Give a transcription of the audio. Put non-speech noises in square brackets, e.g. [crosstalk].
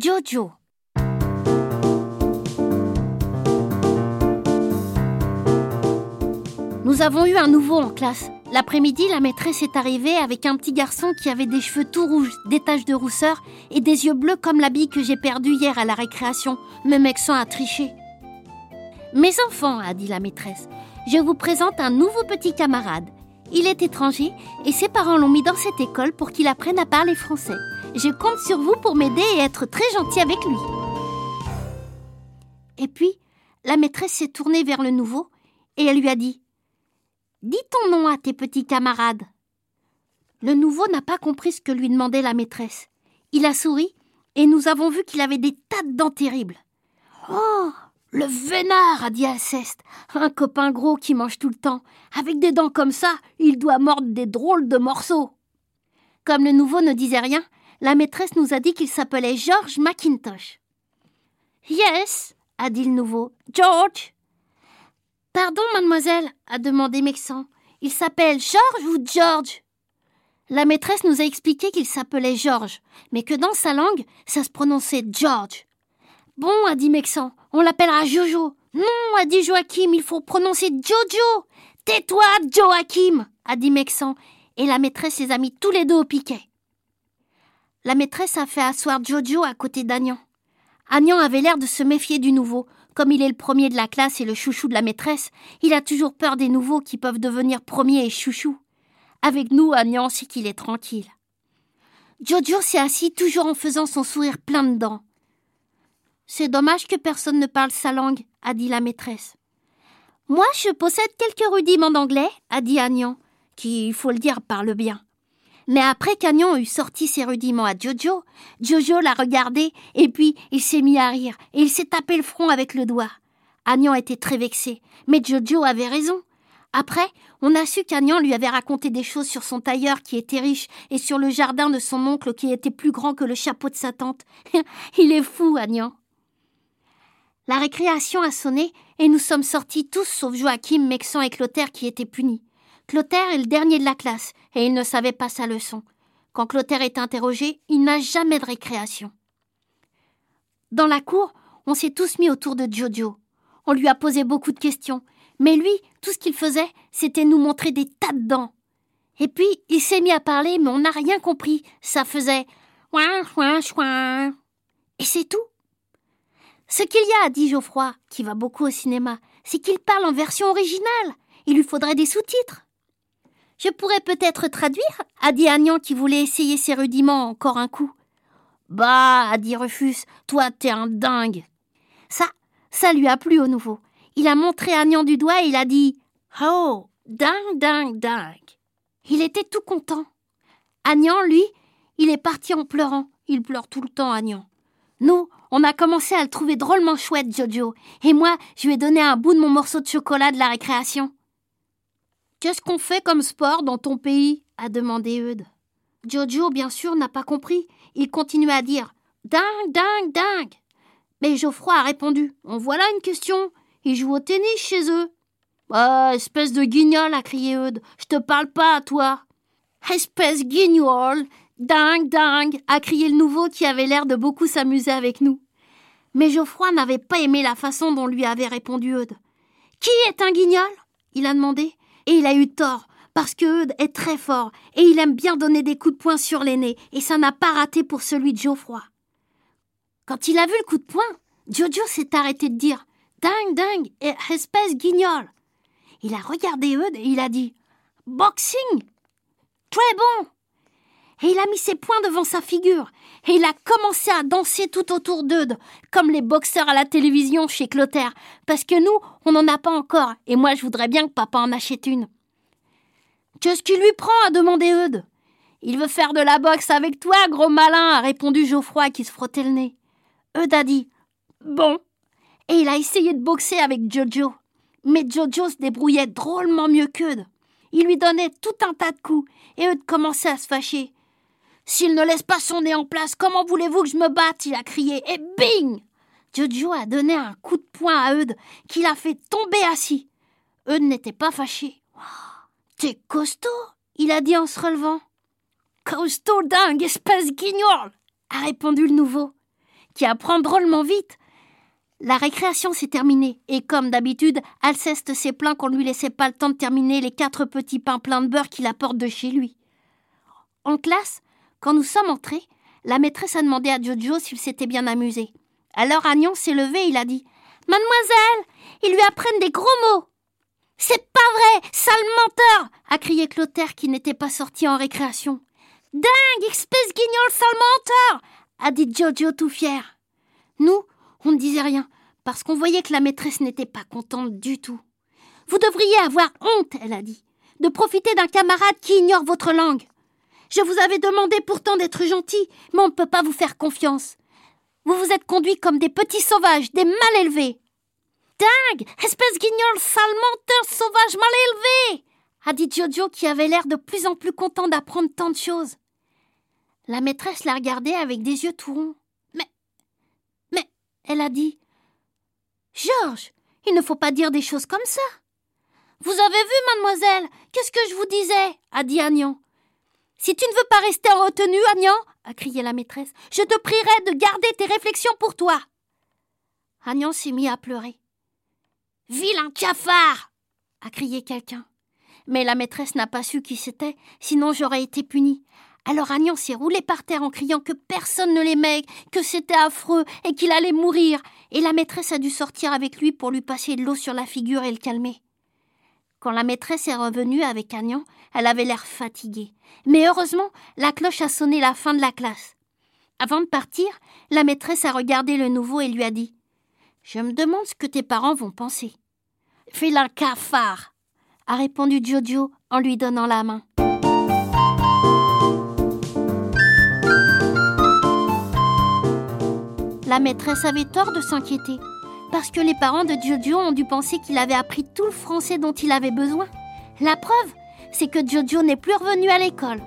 Jojo. Nous avons eu un nouveau en classe. L'après-midi, la maîtresse est arrivée avec un petit garçon qui avait des cheveux tout rouges, des taches de rousseur et des yeux bleus comme bille que j'ai perdue hier à la récréation. Me Mexan a triché. Mes enfants, a dit la maîtresse, je vous présente un nouveau petit camarade. Il est étranger et ses parents l'ont mis dans cette école pour qu'il apprenne à parler français. Je compte sur vous pour m'aider et être très gentil avec lui. Et puis, la maîtresse s'est tournée vers le nouveau et elle lui a dit Dis ton nom à tes petits camarades. Le nouveau n'a pas compris ce que lui demandait la maîtresse. Il a souri et nous avons vu qu'il avait des tas de dents terribles. Oh Le vénard a dit Alceste, un copain gros qui mange tout le temps. Avec des dents comme ça, il doit mordre des drôles de morceaux. Comme le nouveau ne disait rien, la maîtresse nous a dit qu'il s'appelait George McIntosh. Yes, a dit le nouveau. George. Pardon, mademoiselle, a demandé Mexan. Il s'appelle George ou George? La maîtresse nous a expliqué qu'il s'appelait George, mais que dans sa langue, ça se prononçait George. Bon, a dit Mexan, on l'appellera Jojo. Non, a dit Joachim, il faut prononcer Jojo. Tais-toi, Joachim, a dit Mexan, et la maîtresse les a mis tous les deux au piquet. La maîtresse a fait asseoir Jojo à côté d'Agnan. Agnan avait l'air de se méfier du nouveau, comme il est le premier de la classe et le chouchou de la maîtresse, il a toujours peur des nouveaux qui peuvent devenir premiers et chouchous. Avec nous, Agnan sait qu'il est tranquille. Jojo s'est assis toujours en faisant son sourire plein de dents. C'est dommage que personne ne parle sa langue, a dit la maîtresse. Moi, je possède quelques rudiments d'anglais, a dit Agnan, qui, il faut le dire, parle bien. Mais après qu'Agnon eut sorti ses rudiments à Jojo, Jojo l'a regardé et puis il s'est mis à rire et il s'est tapé le front avec le doigt. Agnon était très vexé, mais Jojo avait raison. Après, on a su qu'Agnon lui avait raconté des choses sur son tailleur qui était riche et sur le jardin de son oncle qui était plus grand que le chapeau de sa tante. [laughs] il est fou, Agnon. La récréation a sonné et nous sommes sortis tous sauf Joachim, Mexan et Clotaire qui étaient punis. Clotaire est le dernier de la classe, et il ne savait pas sa leçon. Quand Clotaire est interrogé, il n'a jamais de récréation. Dans la cour, on s'est tous mis autour de Jojo. On lui a posé beaucoup de questions, mais lui, tout ce qu'il faisait, c'était nous montrer des tas de dents. Et puis, il s'est mis à parler, mais on n'a rien compris. Ça faisait ouin, ouin, ouin. Et c'est tout. Ce qu'il y a, dit Geoffroy, qui va beaucoup au cinéma, c'est qu'il parle en version originale. Il lui faudrait des sous-titres. Je pourrais peut-être traduire a dit Agnan qui voulait essayer ses rudiments encore un coup. Bah, a dit Rufus, toi t'es un dingue. Ça, ça lui a plu au nouveau. Il a montré Agnan du doigt et il a dit Oh, dingue, dingue, dingue. Il était tout content. Agnan, lui, il est parti en pleurant. Il pleure tout le temps, Agnan. Nous, on a commencé à le trouver drôlement chouette, Jojo. Et moi, je lui ai donné un bout de mon morceau de chocolat de la récréation. Qu'est-ce qu'on fait comme sport dans ton pays? a demandé Eudes. Jojo, bien sûr, n'a pas compris. Il continue à dire Dingue, dingue, dingue. Mais Geoffroy a répondu En voilà une question. Ils jouent au tennis chez eux. Ah, espèce de guignol, a crié Eudes. Je te parle pas à toi. Espèce guignol Dingue, dingue a crié le nouveau qui avait l'air de beaucoup s'amuser avec nous. Mais Geoffroy n'avait pas aimé la façon dont lui avait répondu Eudes. Qui est un guignol? il a demandé. Et il a eu tort, parce que Eudes est très fort, et il aime bien donner des coups de poing sur nez, et ça n'a pas raté pour celui de Geoffroy. Quand il a vu le coup de poing, Jojo s'est arrêté de dire Dingue, dingue, espèce guignol. Il a regardé Eudes et il a dit Boxing Très bon Et il a mis ses poings devant sa figure, et il a commencé à danser tout autour d'Eudes, comme les boxeurs à la télévision chez Clotaire, parce que nous, on n'en a pas encore, et moi je voudrais bien que papa en achète une. Qu'est-ce qui lui prend a demandé Eudes? Il veut faire de la boxe avec toi, gros malin, a répondu Geoffroy qui se frottait le nez. Eudes a dit Bon. Et il a essayé de boxer avec Jojo. Mais Jojo se débrouillait drôlement mieux qu'Eudes. Il lui donnait tout un tas de coups, et Eudes commençait à se fâcher. S'il ne laisse pas son nez en place, comment voulez-vous que je me batte? Il a crié, et bing Jojo a donné un coup de poing à Eudes qui l'a fait tomber assis. Eudes n'était pas fâché. T'es costaud? Il a dit en se relevant. Costaud dingue, espèce guignol a répondu le nouveau. qui apprend drôlement vite. La récréation s'est terminée, et comme d'habitude, Alceste s'est plaint qu'on ne lui laissait pas le temps de terminer les quatre petits pains pleins de beurre qu'il apporte de chez lui. En classe, quand nous sommes entrés, la maîtresse a demandé à Jojo s'il s'était bien amusé. Alors Agnon s'est levé et il a dit Mademoiselle, ils lui apprennent des gros mots. C'est pas vrai, sale menteur a crié Clotaire qui n'était pas sorti en récréation. Dingue, espèce guignol, sale menteur a dit Jojo tout fier. Nous, on ne disait rien, parce qu'on voyait que la maîtresse n'était pas contente du tout. Vous devriez avoir honte, elle a dit, de profiter d'un camarade qui ignore votre langue. Je vous avais demandé pourtant d'être gentil, mais on ne peut pas vous faire confiance. Vous vous êtes conduits comme des petits sauvages, des mal élevés. Dingue Espèce guignol, sale menteur, sauvage mal élevé a dit Jojo qui avait l'air de plus en plus content d'apprendre tant de choses. La maîtresse la regardait avec des yeux tout ronds. Mais. Mais. Elle a dit. Georges, il ne faut pas dire des choses comme ça. Vous avez vu, mademoiselle, qu'est-ce que je vous disais a dit Agnan. Si tu ne veux pas rester en retenue, Agnan, a crié la maîtresse, je te prierai de garder tes réflexions pour toi. Agnan s'est mis à pleurer. Vilain cafard a crié quelqu'un. Mais la maîtresse n'a pas su qui c'était, sinon j'aurais été punie. Alors Agnan s'est roulé par terre en criant que personne ne l'aimait, que c'était affreux et qu'il allait mourir, et la maîtresse a dû sortir avec lui pour lui passer de l'eau sur la figure et le calmer. Quand la maîtresse est revenue avec Agnan, elle avait l'air fatiguée. Mais heureusement, la cloche a sonné la fin de la classe. Avant de partir, la maîtresse a regardé le nouveau et lui a dit Je me demande ce que tes parents vont penser. Fais un cafard a répondu Jojo en lui donnant la main. La maîtresse avait tort de s'inquiéter, parce que les parents de Jojo ont dû penser qu'il avait appris tout le français dont il avait besoin. La preuve, c'est que Jojo n'est plus revenu à l'école.